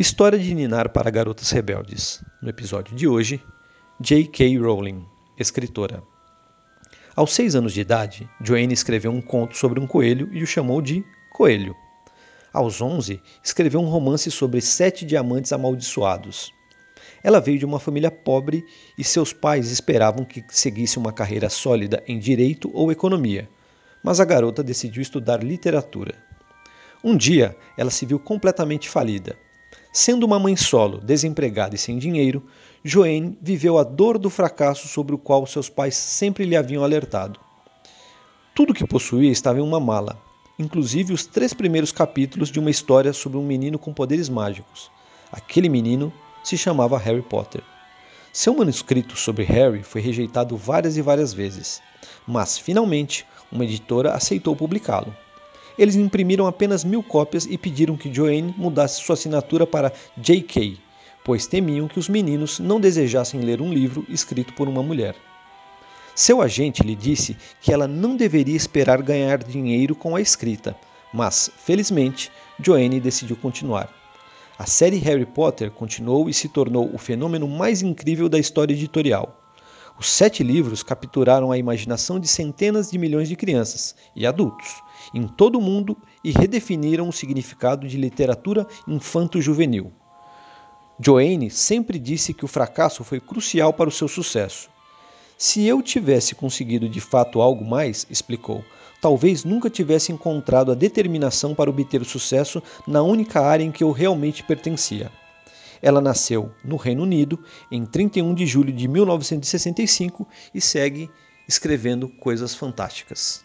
História de Ninar para Garotas Rebeldes. No episódio de hoje, J.K. Rowling, escritora. Aos seis anos de idade, Joanne escreveu um conto sobre um coelho e o chamou de Coelho. Aos onze, escreveu um romance sobre sete diamantes amaldiçoados. Ela veio de uma família pobre e seus pais esperavam que seguisse uma carreira sólida em direito ou economia, mas a garota decidiu estudar literatura. Um dia, ela se viu completamente falida Sendo uma mãe solo, desempregada e sem dinheiro, Joanne viveu a dor do fracasso sobre o qual seus pais sempre lhe haviam alertado. Tudo que possuía estava em uma mala, inclusive os três primeiros capítulos de uma história sobre um menino com poderes mágicos. Aquele menino se chamava Harry Potter. Seu manuscrito sobre Harry foi rejeitado várias e várias vezes, mas finalmente uma editora aceitou publicá-lo. Eles imprimiram apenas mil cópias e pediram que Joanne mudasse sua assinatura para J.K., pois temiam que os meninos não desejassem ler um livro escrito por uma mulher. Seu agente lhe disse que ela não deveria esperar ganhar dinheiro com a escrita, mas, felizmente, Joanne decidiu continuar. A série Harry Potter continuou e se tornou o fenômeno mais incrível da história editorial. Os sete livros capturaram a imaginação de centenas de milhões de crianças e adultos em todo o mundo e redefiniram o significado de literatura infanto-juvenil. Joanne sempre disse que o fracasso foi crucial para o seu sucesso. Se eu tivesse conseguido de fato algo mais, explicou, talvez nunca tivesse encontrado a determinação para obter o sucesso na única área em que eu realmente pertencia. Ela nasceu no Reino Unido em 31 de julho de 1965 e segue escrevendo coisas fantásticas.